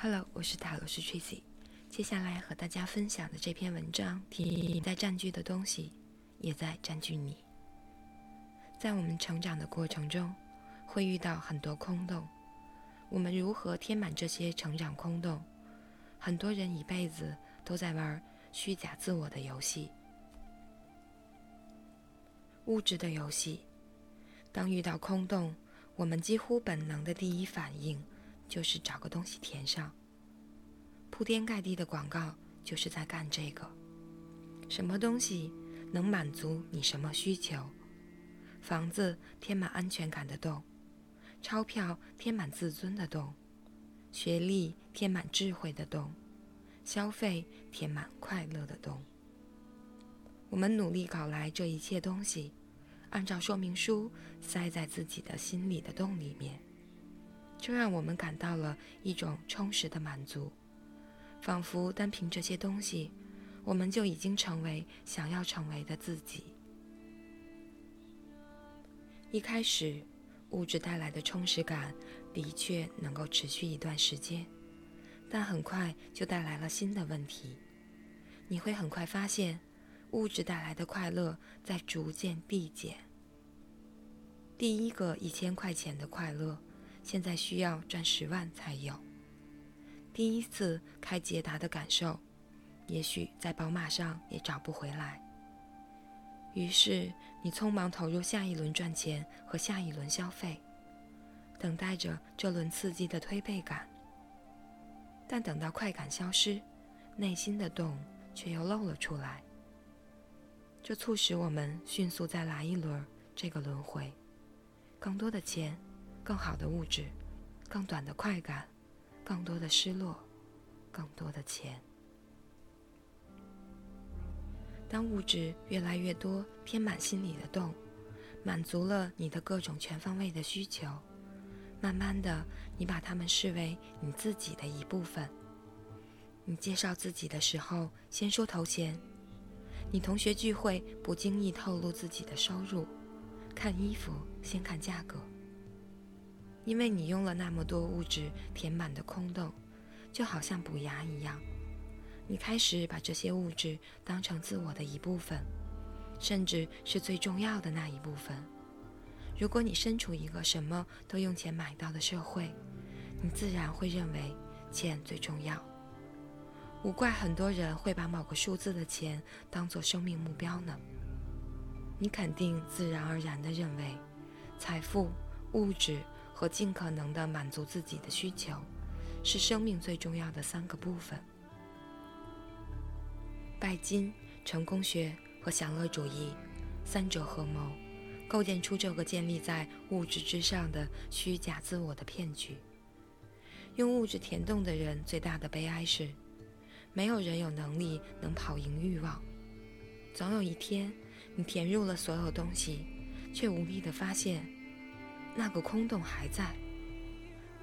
Hello，我是塔罗斯 Tracy。接下来和大家分享的这篇文章，提你在占据的东西，也在占据你。在我们成长的过程中，会遇到很多空洞。我们如何填满这些成长空洞？很多人一辈子都在玩虚假自我的游戏，物质的游戏。当遇到空洞，我们几乎本能的第一反应。就是找个东西填上。铺天盖地的广告就是在干这个。什么东西能满足你什么需求？房子填满安全感的洞，钞票填满自尊的洞，学历填满智慧的洞，消费填满快乐的洞。我们努力搞来这一切东西，按照说明书塞在自己的心里的洞里面。这让我们感到了一种充实的满足，仿佛单凭这些东西，我们就已经成为想要成为的自己。一开始，物质带来的充实感的确能够持续一段时间，但很快就带来了新的问题。你会很快发现，物质带来的快乐在逐渐递减。第一个一千块钱的快乐。现在需要赚十万才有。第一次开捷达的感受，也许在宝马上也找不回来。于是你匆忙投入下一轮赚钱和下一轮消费，等待着这轮刺激的推背感。但等到快感消失，内心的洞却又露了出来。这促使我们迅速再来一轮这个轮回，更多的钱。更好的物质，更短的快感，更多的失落，更多的钱。当物质越来越多，填满心里的洞，满足了你的各种全方位的需求，慢慢的，你把它们视为你自己的一部分。你介绍自己的时候，先说头衔；你同学聚会不经意透露自己的收入；看衣服先看价格。因为你用了那么多物质填满的空洞，就好像补牙一样，你开始把这些物质当成自我的一部分，甚至是最重要的那一部分。如果你身处一个什么都用钱买到的社会，你自然会认为钱最重要。无怪很多人会把某个数字的钱当做生命目标呢。你肯定自然而然地认为，财富、物质。和尽可能的满足自己的需求，是生命最重要的三个部分。拜金、成功学和享乐主义三者合谋，构建出这个建立在物质之上的虚假自我的骗局。用物质填洞的人最大的悲哀是，没有人有能力能跑赢欲望。总有一天，你填入了所有东西，却无力的发现。那个空洞还在，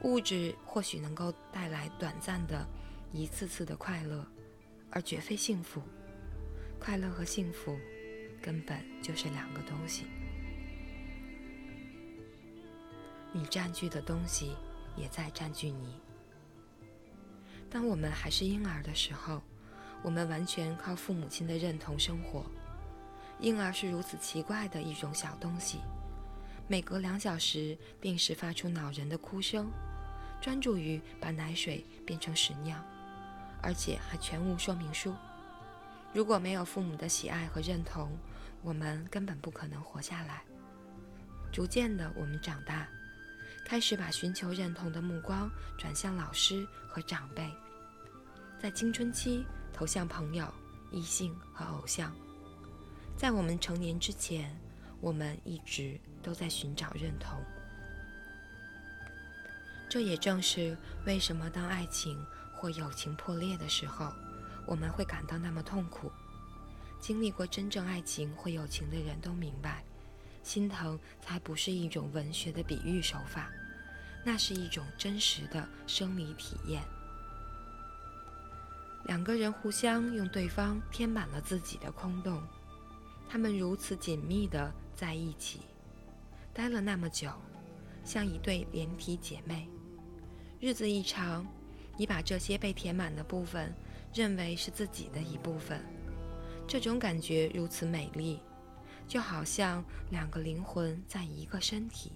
物质或许能够带来短暂的、一次次的快乐，而绝非幸福。快乐和幸福根本就是两个东西。你占据的东西也在占据你。当我们还是婴儿的时候，我们完全靠父母亲的认同生活。婴儿是如此奇怪的一种小东西。每隔两小时，定时发出恼人的哭声，专注于把奶水变成屎尿，而且还全无说明书。如果没有父母的喜爱和认同，我们根本不可能活下来。逐渐的，我们长大，开始把寻求认同的目光转向老师和长辈，在青春期投向朋友、异性和偶像。在我们成年之前。我们一直都在寻找认同，这也正是为什么当爱情或友情破裂的时候，我们会感到那么痛苦。经历过真正爱情或友情的人都明白，心疼才不是一种文学的比喻手法，那是一种真实的生理体验。两个人互相用对方填满了自己的空洞，他们如此紧密的。在一起待了那么久，像一对连体姐妹。日子一长，你把这些被填满的部分认为是自己的一部分，这种感觉如此美丽，就好像两个灵魂在一个身体。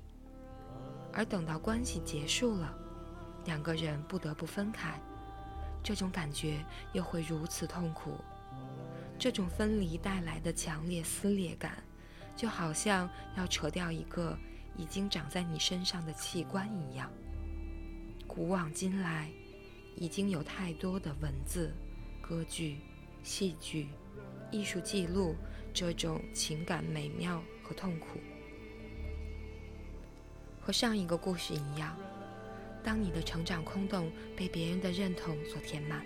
而等到关系结束了，两个人不得不分开，这种感觉又会如此痛苦。这种分离带来的强烈撕裂感，就好像要扯掉一个已经长在你身上的器官一样。古往今来，已经有太多的文字、歌剧、戏剧、艺术记录这种情感美妙和痛苦。和上一个故事一样，当你的成长空洞被别人的认同所填满，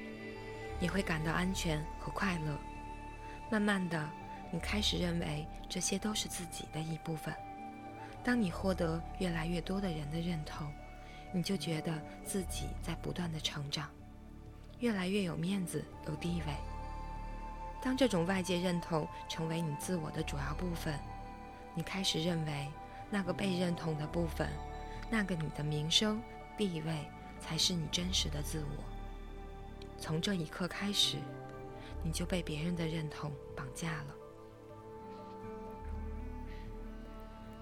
你会感到安全和快乐。慢慢的，你开始认为这些都是自己的一部分。当你获得越来越多的人的认同，你就觉得自己在不断的成长，越来越有面子、有地位。当这种外界认同成为你自我的主要部分，你开始认为那个被认同的部分，那个你的名声、地位，才是你真实的自我。从这一刻开始。你就被别人的认同绑架了。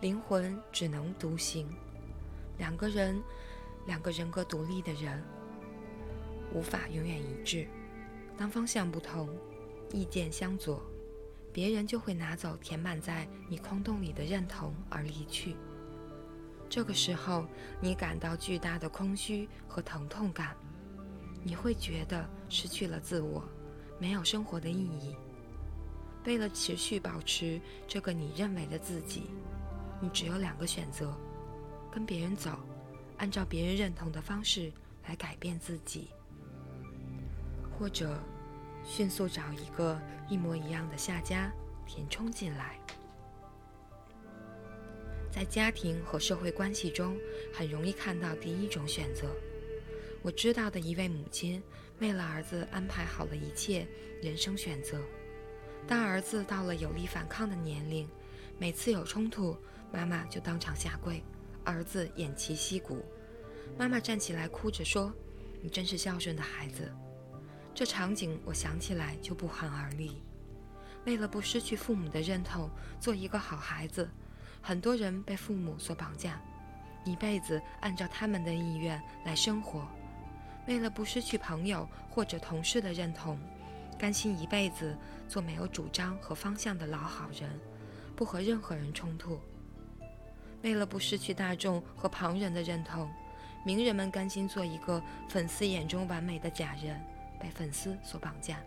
灵魂只能独行，两个人，两个人格独立的人，无法永远一致。当方向不同，意见相左，别人就会拿走填满在你空洞里的认同而离去。这个时候，你感到巨大的空虚和疼痛感，你会觉得失去了自我。没有生活的意义。为了持续保持这个你认为的自己，你只有两个选择：跟别人走，按照别人认同的方式来改变自己；或者迅速找一个一模一样的下家填充进来。在家庭和社会关系中，很容易看到第一种选择。我知道的一位母亲。为了儿子安排好了一切人生选择，当儿子到了有力反抗的年龄，每次有冲突，妈妈就当场下跪，儿子偃旗息鼓。妈妈站起来哭着说：“你真是孝顺的孩子。”这场景我想起来就不寒而栗。为了不失去父母的认同，做一个好孩子，很多人被父母所绑架，一辈子按照他们的意愿来生活。为了不失去朋友或者同事的认同，甘心一辈子做没有主张和方向的老好人，不和任何人冲突。为了不失去大众和旁人的认同，名人们甘心做一个粉丝眼中完美的假人，被粉丝所绑架。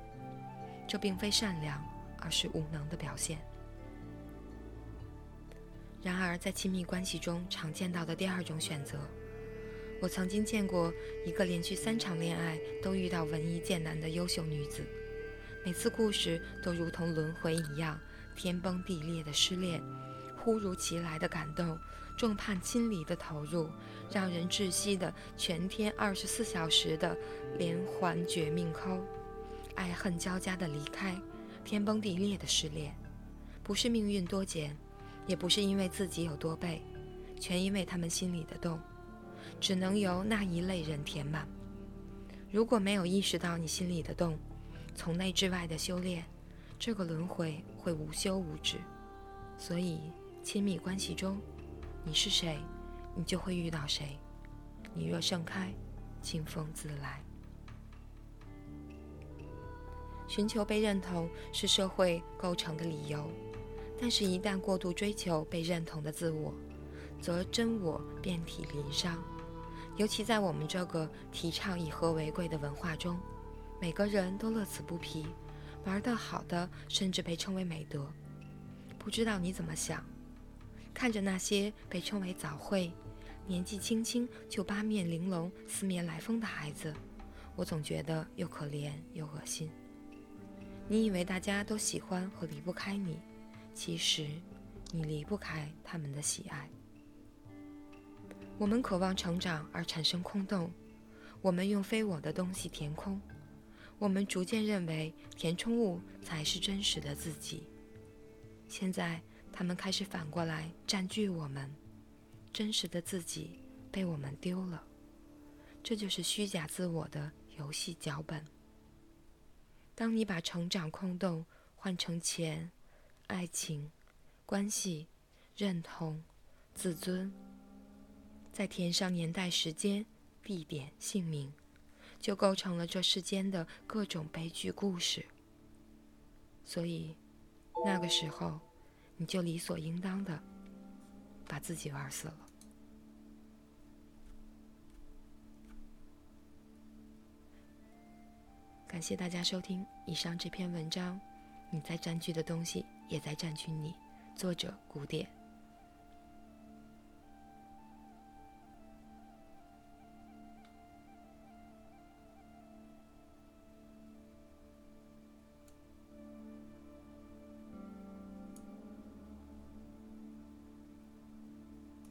这并非善良，而是无能的表现。然而，在亲密关系中常见到的第二种选择。我曾经见过一个连续三场恋爱都遇到文艺贱男的优秀女子，每次故事都如同轮回一样，天崩地裂的失恋，忽如其来的感动，众叛亲离的投入，让人窒息的全天二十四小时的连环绝命抠，爱恨交加的离开，天崩地裂的失恋，不是命运多劫，也不是因为自己有多背，全因为他们心里的洞。只能由那一类人填满。如果没有意识到你心里的洞，从内至外的修炼，这个轮回会无休无止。所以，亲密关系中，你是谁，你就会遇到谁。你若盛开，清风自来。寻求被认同是社会构成的理由，但是，一旦过度追求被认同的自我，则真我遍体鳞伤。尤其在我们这个提倡以和为贵的文化中，每个人都乐此不疲，玩得好的甚至被称为美德。不知道你怎么想？看着那些被称为早慧、年纪轻轻就八面玲珑、四面来风的孩子，我总觉得又可怜又恶心。你以为大家都喜欢和离不开你，其实你离不开他们的喜爱。我们渴望成长而产生空洞，我们用非我的东西填空，我们逐渐认为填充物才是真实的自己。现在，他们开始反过来占据我们，真实的自己被我们丢了。这就是虚假自我的游戏脚本。当你把成长空洞换成钱、爱情、关系、认同、自尊，再填上年代、时间、地点、姓名，就构成了这世间的各种悲剧故事。所以，那个时候，你就理所应当的把自己玩死了。感谢大家收听以上这篇文章。你在占据的东西，也在占据你。作者：古典。